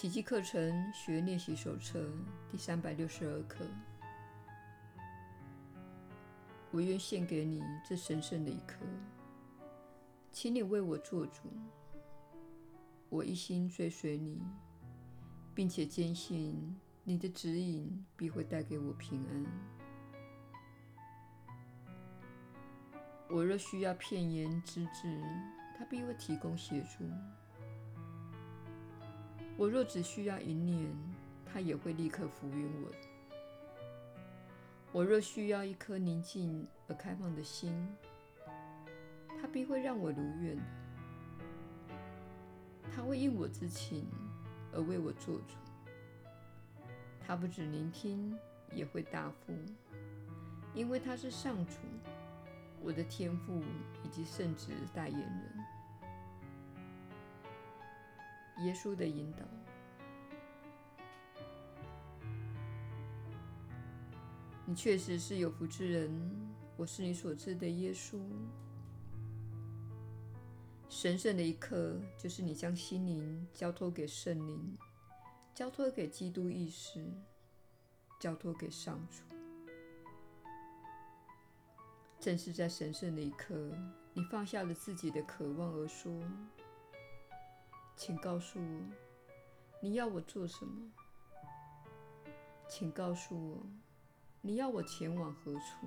奇迹课程学练习手册第三百六十二课。我愿献给你这神圣的一刻，请你为我做主。我一心追随你，并且坚信你的指引必会带给我平安。我若需要片言之智，他必会提供协助。我若只需要一念，他也会立刻浮云我。我若需要一颗宁静而开放的心，他必会让我如愿。他会应我之情而为我做主。他不只聆听，也会答复，因为他是上主，我的天赋以及圣子代言人。耶稣的引导。你确实是有福之人，我是你所知的耶稣。神圣的一刻，就是你将心灵交托给圣灵，交托给基督意识，交托给上主。正是在神圣的一刻，你放下了自己的渴望而说：“请告诉我，你要我做什么？请告诉我。”你要我前往何处？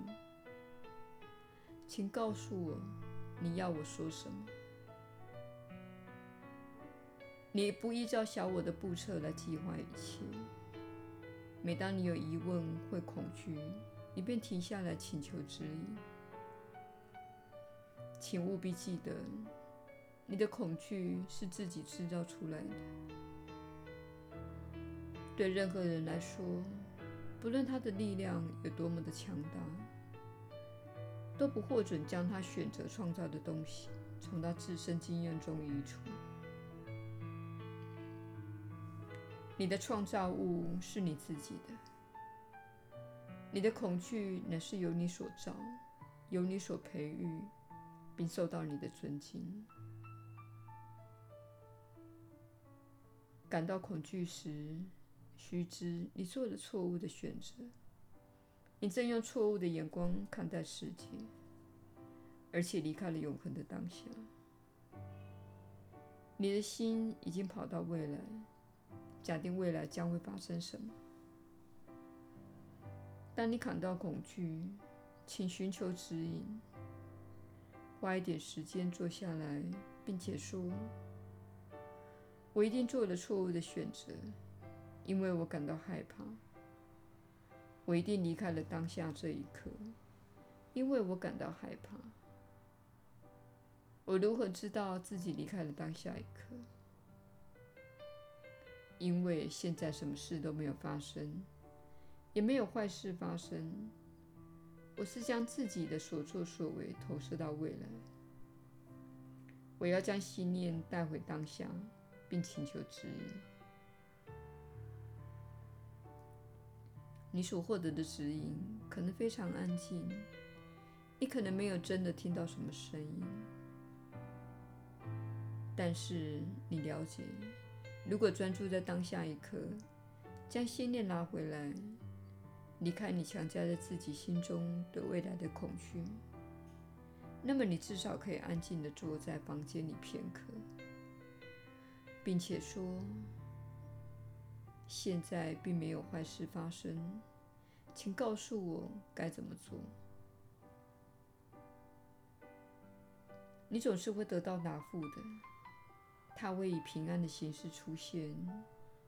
请告诉我，你要我说什么？你不依照小我的步骤来计划一切。每当你有疑问或恐惧，你便停下来请求指引。请务必记得，你的恐惧是自己制造出来的。对任何人来说，不论他的力量有多么的强大，都不获准将他选择创造的东西从他自身经验中移除。你的创造物是你自己的，你的恐惧乃是由你所造，由你所培育，并受到你的尊敬。感到恐惧时，须知，你做了错误的选择。你正用错误的眼光看待世界，而且离开了永恒的当下。你的心已经跑到未来，假定未来将会发生什么。当你感到恐惧，请寻求指引，花一点时间坐下来，并且说：“我一定做了错误的选择。”因为我感到害怕，我一定离开了当下这一刻。因为我感到害怕，我如何知道自己离开了当下一刻？因为现在什么事都没有发生，也没有坏事发生。我是将自己的所作所为投射到未来。我要将信念带回当下，并请求指引。你所获得的指引可能非常安静，你可能没有真的听到什么声音，但是你了解，如果专注在当下一刻，将心念拿回来，离开你强加在自己心中对未来的恐惧，那么你至少可以安静地坐在房间里片刻，并且说。现在并没有坏事发生，请告诉我该怎么做。你总是会得到答复的，它会以平安的形式出现，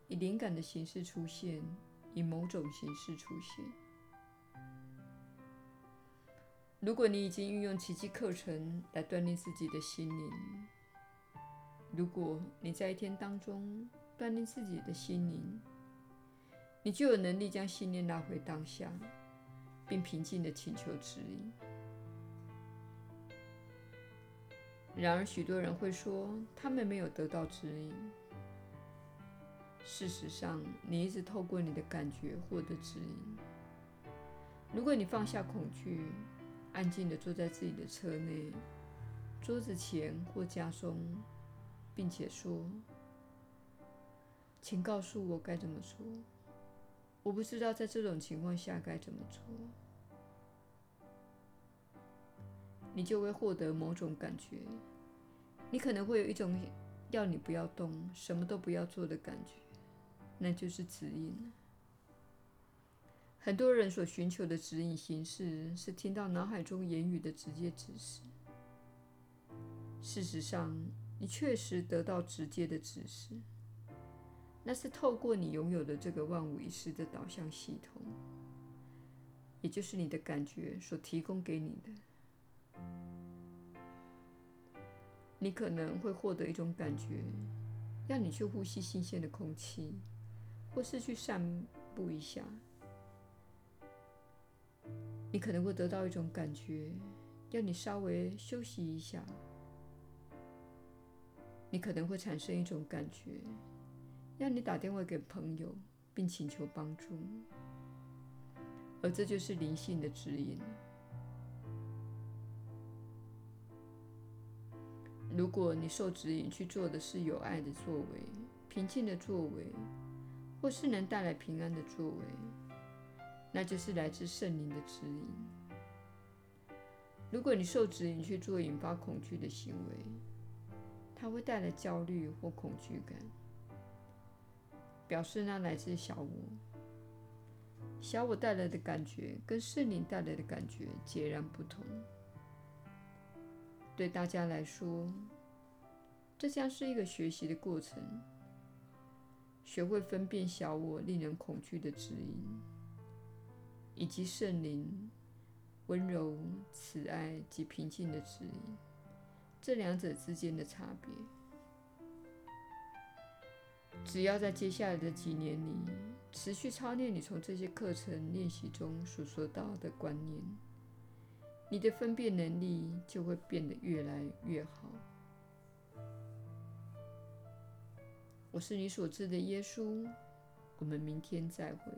以灵感的形式出现，以某种形式出现。如果你已经运用奇迹课程来锻炼自己的心灵，如果你在一天当中锻炼自己的心灵，你就有能力将信念拉回当下，并平静地请求指引。然而，许多人会说他们没有得到指引。事实上，你一直透过你的感觉获得指引。如果你放下恐惧，安静地坐在自己的车内、桌子前或家中，并且说。请告诉我该怎么做。我不知道在这种情况下该怎么做。你就会获得某种感觉，你可能会有一种要你不要动、什么都不要做的感觉，那就是指引。很多人所寻求的指引形式是听到脑海中言语的直接指示。事实上，你确实得到直接的指示，那是透过你拥有的这个万无一失的导向系统，也就是你的感觉所提供给你的。你可能会获得一种感觉，让你去呼吸新鲜的空气，或是去散步一下。你可能会得到一种感觉，让你稍微休息一下。你可能会产生一种感觉，让你打电话给朋友，并请求帮助。而这就是灵性的指引。如果你受指引去做的是有爱的作为、平静的作为，或是能带来平安的作为，那就是来自圣灵的指引。如果你受指引去做引发恐惧的行为，它会带来焦虑或恐惧感，表示那来自小我。小我带来的感觉跟圣灵带来的感觉截然不同。对大家来说，这将是一个学习的过程，学会分辨小我令人恐惧的指引，以及圣灵温柔、慈爱及平静的指引，这两者之间的差别。只要在接下来的几年里持续操练你从这些课程练习中所说到的观念。你的分辨能力就会变得越来越好。我是你所知的耶稣，我们明天再会。